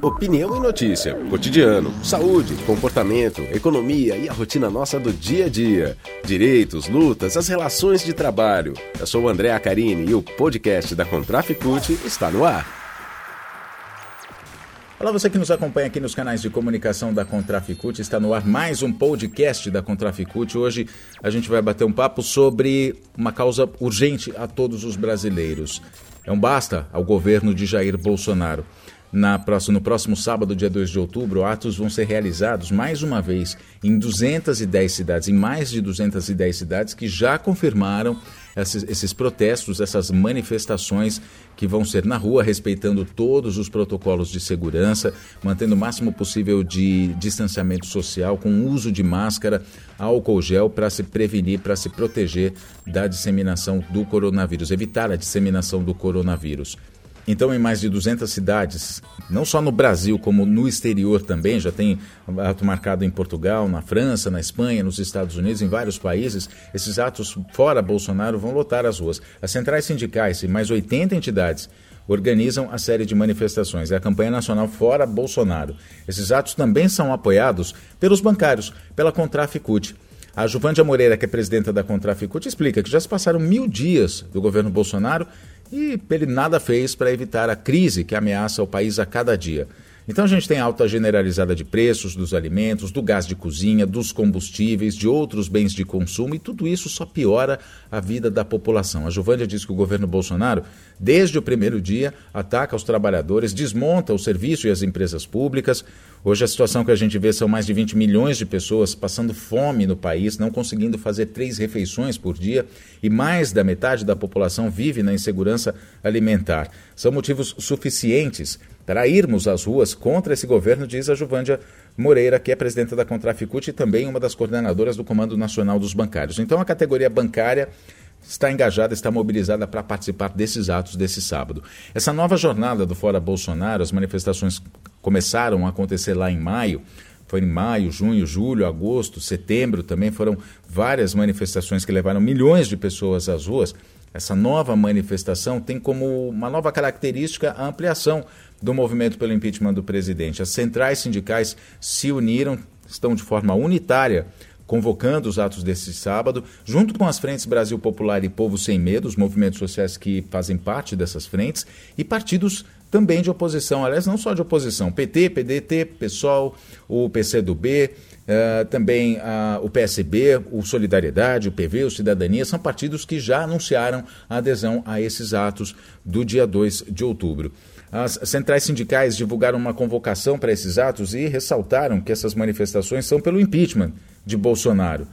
Opinião e notícia, cotidiano, saúde, comportamento, economia e a rotina nossa do dia a dia. Direitos, lutas, as relações de trabalho. Eu sou o André Acarini e o podcast da Contraficute está no ar. Olá, você que nos acompanha aqui nos canais de comunicação da Contraficute, está no ar mais um podcast da Contraficute. Hoje a gente vai bater um papo sobre uma causa urgente a todos os brasileiros. É um basta ao governo de Jair Bolsonaro. Na próximo, no próximo sábado, dia 2 de outubro, atos vão ser realizados mais uma vez em 210 cidades, em mais de 210 cidades que já confirmaram esses, esses, protestos, essas manifestações que vão ser na rua, respeitando todos os protocolos de segurança, mantendo o máximo possível de distanciamento social, com uso de máscara, álcool gel para se prevenir, para se proteger da disseminação do coronavírus, evitar a disseminação do coronavírus. Então, em mais de 200 cidades, não só no Brasil, como no exterior também, já tem ato marcado em Portugal, na França, na Espanha, nos Estados Unidos, em vários países, esses atos fora Bolsonaro vão lotar as ruas. As centrais sindicais e mais 80 entidades organizam a série de manifestações. É a campanha nacional Fora Bolsonaro. Esses atos também são apoiados pelos bancários, pela Contraficute. A Juvândia Moreira, que é presidenta da Contraficute, explica que já se passaram mil dias do governo Bolsonaro e ele nada fez para evitar a crise que ameaça o país a cada dia. Então a gente tem alta generalizada de preços dos alimentos, do gás de cozinha, dos combustíveis, de outros bens de consumo e tudo isso só piora a vida da população. A Juvândia diz que o governo Bolsonaro, desde o primeiro dia, ataca os trabalhadores, desmonta o serviço e as empresas públicas. Hoje a situação que a gente vê são mais de 20 milhões de pessoas passando fome no país, não conseguindo fazer três refeições por dia e mais da metade da população vive na insegurança alimentar. São motivos suficientes para irmos às ruas contra esse governo, diz a Juvândia Moreira, que é presidenta da Contraficute e também uma das coordenadoras do Comando Nacional dos Bancários. Então a categoria bancária está engajada, está mobilizada para participar desses atos desse sábado. Essa nova jornada do Fora Bolsonaro, as manifestações começaram a acontecer lá em maio. Foi em maio, junho, julho, agosto, setembro também foram várias manifestações que levaram milhões de pessoas às ruas. Essa nova manifestação tem como uma nova característica a ampliação do movimento pelo impeachment do presidente. As centrais sindicais se uniram, estão de forma unitária convocando os atos desse sábado, junto com as frentes Brasil Popular e Povo Sem Medo, os movimentos sociais que fazem parte dessas frentes, e partidos também de oposição, aliás, não só de oposição, PT, PDT, PSOL, o PCdoB, Uh, também uh, o PSB, o Solidariedade, o PV, o Cidadania, são partidos que já anunciaram a adesão a esses atos do dia 2 de outubro. As centrais sindicais divulgaram uma convocação para esses atos e ressaltaram que essas manifestações são pelo impeachment de Bolsonaro.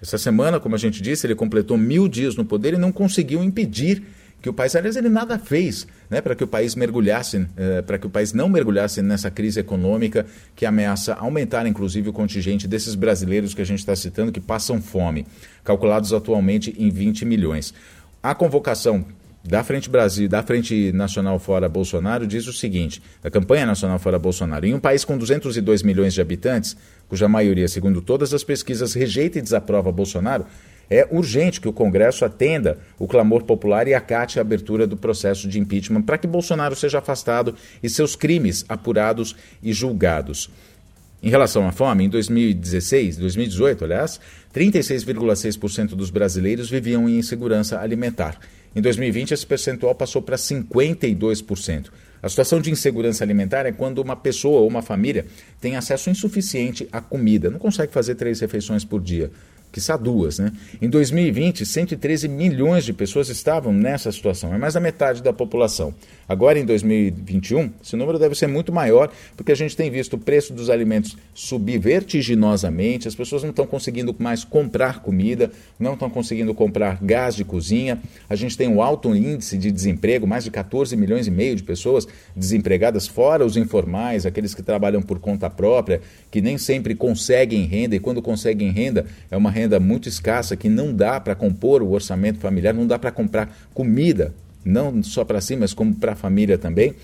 Essa semana, como a gente disse, ele completou mil dias no poder e não conseguiu impedir que o país, aliás, ele nada fez né, para que o país mergulhasse, eh, para que o país não mergulhasse nessa crise econômica que ameaça aumentar, inclusive, o contingente desses brasileiros que a gente está citando que passam fome, calculados atualmente em 20 milhões. A convocação da Frente Brasil, da Frente Nacional Fora Bolsonaro, diz o seguinte: a campanha nacional Fora Bolsonaro, em um país com 202 milhões de habitantes, cuja maioria, segundo todas as pesquisas, rejeita e desaprova Bolsonaro, é urgente que o Congresso atenda o clamor popular e acate a abertura do processo de impeachment para que Bolsonaro seja afastado e seus crimes apurados e julgados. Em relação à fome, em 2016, 2018, aliás, 36,6% dos brasileiros viviam em insegurança alimentar. Em 2020, esse percentual passou para 52%. A situação de insegurança alimentar é quando uma pessoa ou uma família tem acesso insuficiente à comida, não consegue fazer três refeições por dia quiçá duas. Né? Em 2020, 113 milhões de pessoas estavam nessa situação, é mais da metade da população. Agora, em 2021, esse número deve ser muito maior, porque a gente tem visto o preço dos alimentos subir vertiginosamente, as pessoas não estão conseguindo mais comprar comida, não estão conseguindo comprar gás de cozinha, a gente tem um alto índice de desemprego, mais de 14 milhões e meio de pessoas desempregadas, fora os informais, aqueles que trabalham por conta própria, que nem sempre conseguem renda, e quando conseguem renda, é uma renda renda muito escassa que não dá para compor o orçamento familiar, não dá para comprar comida, não só para si, mas como para a família também.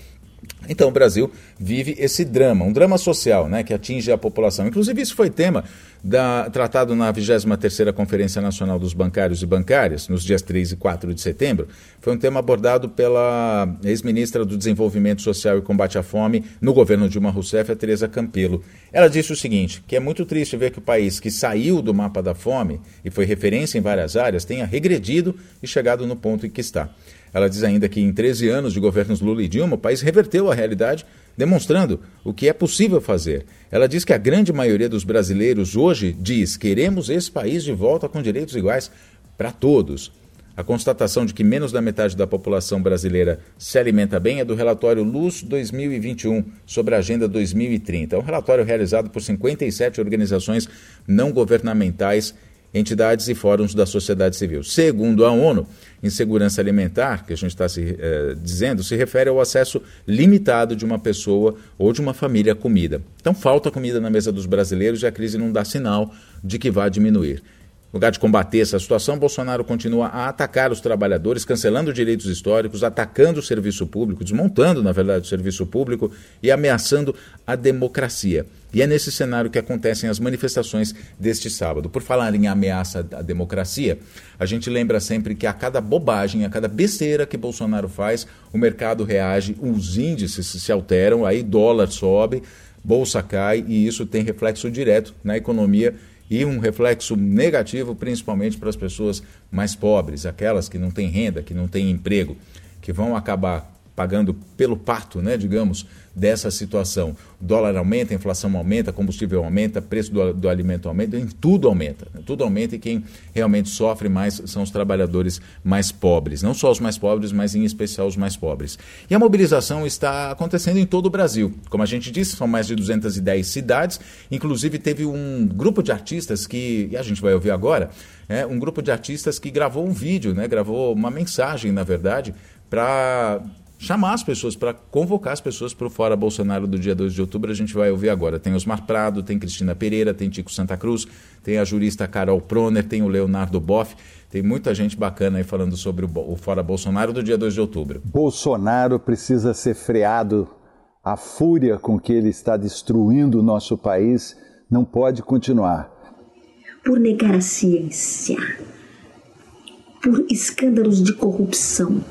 Então o Brasil vive esse drama, um drama social, né, que atinge a população. Inclusive isso foi tema da, tratado na 23ª Conferência Nacional dos Bancários e Bancárias, nos dias 3 e 4 de setembro. Foi um tema abordado pela ex-ministra do Desenvolvimento Social e Combate à Fome no governo Dilma Rousseff, a Teresa Campelo. Ela disse o seguinte, que é muito triste ver que o país que saiu do mapa da fome e foi referência em várias áreas tenha regredido e chegado no ponto em que está. Ela diz ainda que em 13 anos de governos Lula e Dilma, o país reverteu a realidade, demonstrando o que é possível fazer. Ela diz que a grande maioria dos brasileiros hoje diz: queremos esse país de volta com direitos iguais para todos. A constatação de que menos da metade da população brasileira se alimenta bem é do relatório Luz 2021 sobre a Agenda 2030. É um relatório realizado por 57 organizações não governamentais entidades e fóruns da sociedade civil. Segundo a ONU, insegurança alimentar, que a gente está se eh, dizendo, se refere ao acesso limitado de uma pessoa ou de uma família à comida. Então, falta comida na mesa dos brasileiros e a crise não dá sinal de que vai diminuir. No lugar de combater essa situação, Bolsonaro continua a atacar os trabalhadores, cancelando direitos históricos, atacando o serviço público, desmontando, na verdade, o serviço público e ameaçando a democracia. E é nesse cenário que acontecem as manifestações deste sábado. Por falar em ameaça à democracia, a gente lembra sempre que a cada bobagem, a cada besteira que Bolsonaro faz, o mercado reage, os índices se alteram, aí dólar sobe, bolsa cai e isso tem reflexo direto na economia e um reflexo negativo principalmente para as pessoas mais pobres, aquelas que não têm renda, que não têm emprego, que vão acabar pagando pelo pato, né, digamos, dessa situação. O dólar aumenta, a inflação aumenta, combustível aumenta, preço do, do alimento aumenta, tudo aumenta. Né? Tudo aumenta e quem realmente sofre mais são os trabalhadores mais pobres. Não só os mais pobres, mas em especial os mais pobres. E a mobilização está acontecendo em todo o Brasil. Como a gente disse, são mais de 210 cidades. Inclusive teve um grupo de artistas que, e a gente vai ouvir agora, é, um grupo de artistas que gravou um vídeo, né, gravou uma mensagem, na verdade, para chamar as pessoas, para convocar as pessoas para o Fora Bolsonaro do dia 2 de outubro. A gente vai ouvir agora. Tem Osmar Prado, tem Cristina Pereira, tem Tico Santa Cruz, tem a jurista Carol Proner, tem o Leonardo Boff. Tem muita gente bacana aí falando sobre o Fora Bolsonaro do dia 2 de outubro. Bolsonaro precisa ser freado. A fúria com que ele está destruindo o nosso país não pode continuar. Por negar a ciência, por escândalos de corrupção,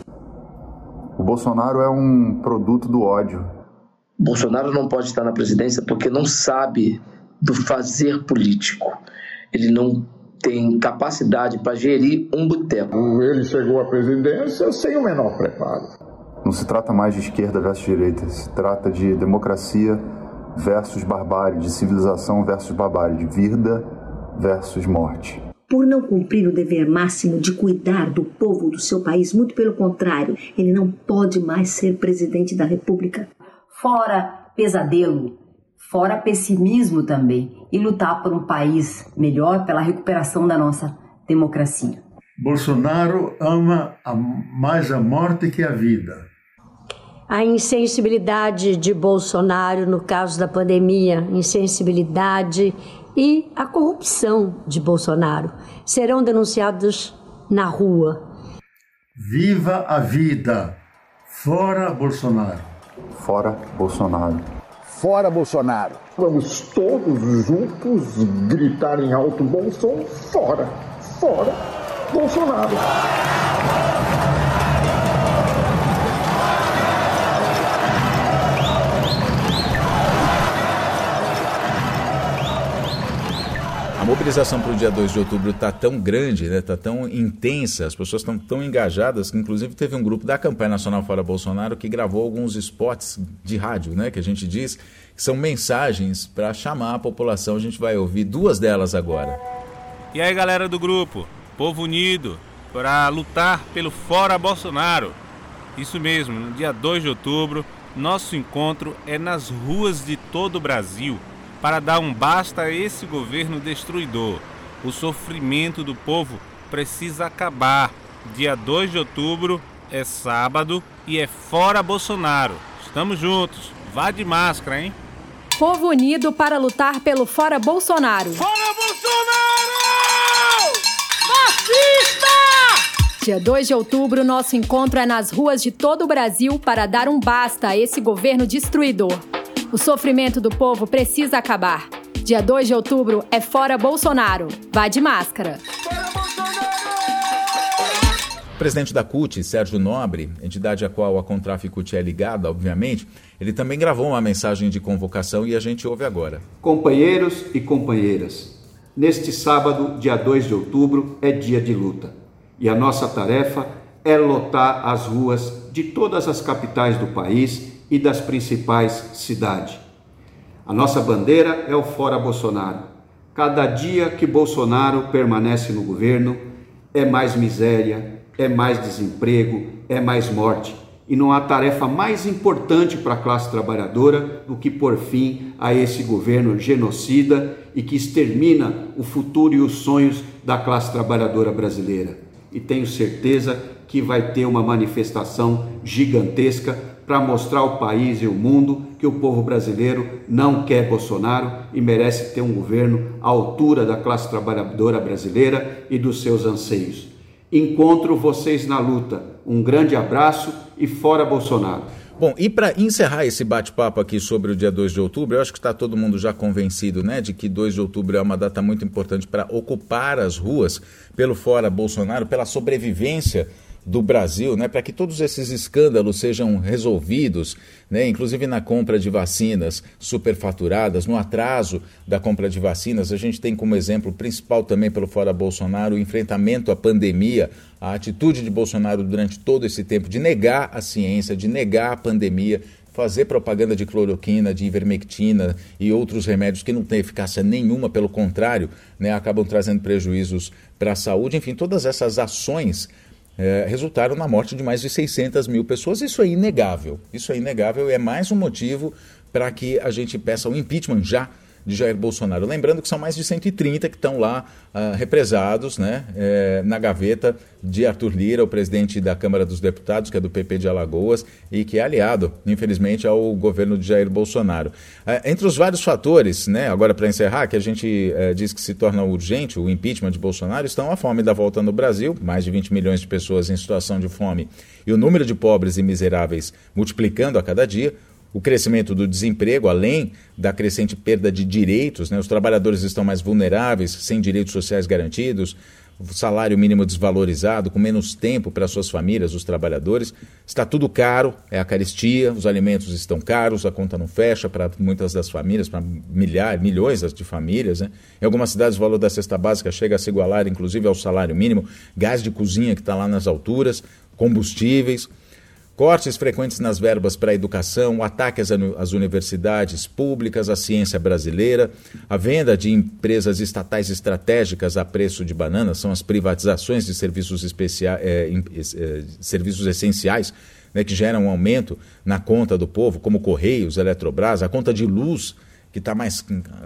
o Bolsonaro é um produto do ódio. Bolsonaro não pode estar na presidência porque não sabe do fazer político. Ele não tem capacidade para gerir um boteco. Ele chegou à presidência sem o menor preparo. Não se trata mais de esquerda versus direita, se trata de democracia versus barbárie, de civilização versus barbárie, de vida versus morte por não cumprir o dever máximo de cuidar do povo do seu país. Muito pelo contrário, ele não pode mais ser presidente da República. Fora pesadelo, fora pessimismo também, e lutar por um país melhor, pela recuperação da nossa democracia. Bolsonaro ama a, mais a morte que a vida. A insensibilidade de Bolsonaro no caso da pandemia, insensibilidade e a corrupção de Bolsonaro serão denunciados na rua. Viva a vida! Fora Bolsonaro! Fora Bolsonaro! Fora Bolsonaro! Vamos todos juntos gritar em alto bom som: fora! Fora Bolsonaro! Mobilização para o dia 2 de outubro está tão grande, está né, tá tão intensa, as pessoas estão tão engajadas que inclusive teve um grupo da campanha nacional Fora Bolsonaro que gravou alguns spots de rádio, né, que a gente diz que são mensagens para chamar a população. A gente vai ouvir duas delas agora. E aí, galera do grupo, povo unido para lutar pelo Fora Bolsonaro. Isso mesmo, no dia 2 de outubro, nosso encontro é nas ruas de todo o Brasil para dar um basta a esse governo destruidor. O sofrimento do povo precisa acabar. Dia 2 de outubro é sábado e é fora Bolsonaro. Estamos juntos. Vá de máscara, hein? Povo unido para lutar pelo fora Bolsonaro. Fora Bolsonaro! Fascista! Dia 2 de outubro, nosso encontro é nas ruas de todo o Brasil para dar um basta a esse governo destruidor. O sofrimento do povo precisa acabar. Dia 2 de outubro é fora Bolsonaro. Vá de máscara. O presidente da CUT, Sérgio Nobre, entidade a qual a Contraficute é ligada, obviamente, ele também gravou uma mensagem de convocação e a gente ouve agora. Companheiros e companheiras, neste sábado, dia 2 de outubro, é dia de luta. E a nossa tarefa é lotar as ruas de todas as capitais do país e das principais cidades. A nossa bandeira é o Fora Bolsonaro. Cada dia que Bolsonaro permanece no governo, é mais miséria, é mais desemprego, é mais morte. E não há tarefa mais importante para a classe trabalhadora do que pôr fim a esse governo genocida e que extermina o futuro e os sonhos da classe trabalhadora brasileira e tenho certeza que vai ter uma manifestação gigantesca para mostrar ao país e ao mundo que o povo brasileiro não quer Bolsonaro e merece ter um governo à altura da classe trabalhadora brasileira e dos seus anseios. Encontro vocês na luta. Um grande abraço e fora Bolsonaro. Bom, e para encerrar esse bate-papo aqui sobre o dia 2 de outubro, eu acho que está todo mundo já convencido, né, de que 2 de outubro é uma data muito importante para ocupar as ruas pelo fora Bolsonaro, pela sobrevivência do Brasil, né, para que todos esses escândalos sejam resolvidos, né, inclusive na compra de vacinas superfaturadas, no atraso da compra de vacinas. A gente tem como exemplo principal também pelo Fora Bolsonaro o enfrentamento à pandemia, a atitude de Bolsonaro durante todo esse tempo de negar a ciência, de negar a pandemia, fazer propaganda de cloroquina, de ivermectina e outros remédios que não têm eficácia nenhuma, pelo contrário, né, acabam trazendo prejuízos para a saúde. Enfim, todas essas ações é, resultaram na morte de mais de 600 mil pessoas. Isso é inegável. Isso é inegável é mais um motivo para que a gente peça o impeachment já de Jair Bolsonaro. Lembrando que são mais de 130 que estão lá uh, represados né, é, na gaveta de Arthur Lira, o presidente da Câmara dos Deputados, que é do PP de Alagoas e que é aliado, infelizmente, ao governo de Jair Bolsonaro. Uh, entre os vários fatores, né, agora para encerrar, que a gente uh, diz que se torna urgente o impeachment de Bolsonaro, estão a fome da volta no Brasil, mais de 20 milhões de pessoas em situação de fome e o número de pobres e miseráveis multiplicando a cada dia, o crescimento do desemprego, além da crescente perda de direitos, né? os trabalhadores estão mais vulneráveis, sem direitos sociais garantidos, salário mínimo desvalorizado, com menos tempo para suas famílias, os trabalhadores. Está tudo caro, é a caristia, os alimentos estão caros, a conta não fecha para muitas das famílias, para milhares, milhões de famílias. Né? Em algumas cidades o valor da cesta básica chega a se igualar, inclusive, ao salário mínimo, gás de cozinha que está lá nas alturas, combustíveis. Cortes frequentes nas verbas para a educação, ataques às universidades públicas, à ciência brasileira, a venda de empresas estatais estratégicas a preço de banana, são as privatizações de serviços, especiais, é, é, serviços essenciais né, que geram um aumento na conta do povo, como Correios, Eletrobras, a conta de luz, que está mais,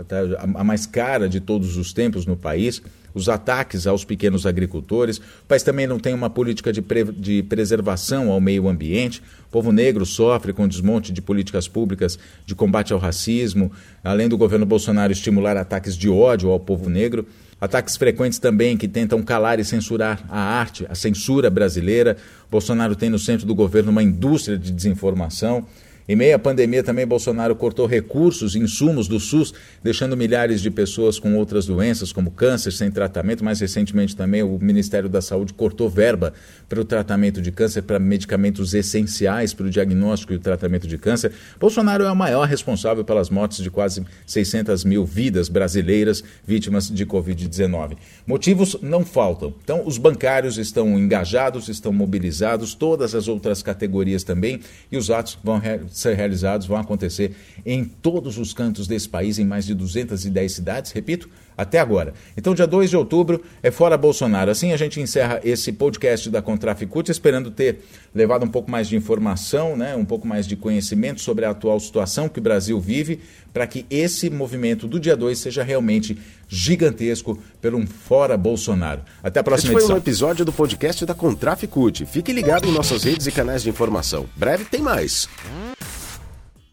tá a mais cara de todos os tempos no país os ataques aos pequenos agricultores. O país também não tem uma política de, pre de preservação ao meio ambiente. O povo negro sofre com desmonte de políticas públicas de combate ao racismo, além do governo Bolsonaro estimular ataques de ódio ao povo negro. Ataques frequentes também que tentam calar e censurar a arte, a censura brasileira. Bolsonaro tem no centro do governo uma indústria de desinformação. Em meio à pandemia, também Bolsonaro cortou recursos e insumos do SUS, deixando milhares de pessoas com outras doenças, como câncer, sem tratamento. Mais recentemente, também o Ministério da Saúde cortou verba para o tratamento de câncer, para medicamentos essenciais para o diagnóstico e o tratamento de câncer. Bolsonaro é o maior responsável pelas mortes de quase 600 mil vidas brasileiras vítimas de Covid-19. Motivos não faltam. Então, os bancários estão engajados, estão mobilizados, todas as outras categorias também, e os atos vão ser realizados vão acontecer em todos os cantos desse país, em mais de 210 cidades, repito, até agora. Então, dia 2 de outubro é fora Bolsonaro. Assim a gente encerra esse podcast da Contraficute, esperando ter levado um pouco mais de informação, né, um pouco mais de conhecimento sobre a atual situação que o Brasil vive, para que esse movimento do dia 2 seja realmente gigantesco pelo um fora Bolsonaro. Até a próxima Esse edição. foi um episódio do podcast da Contraficute. Fique ligado em nossas redes e canais de informação. Breve tem mais.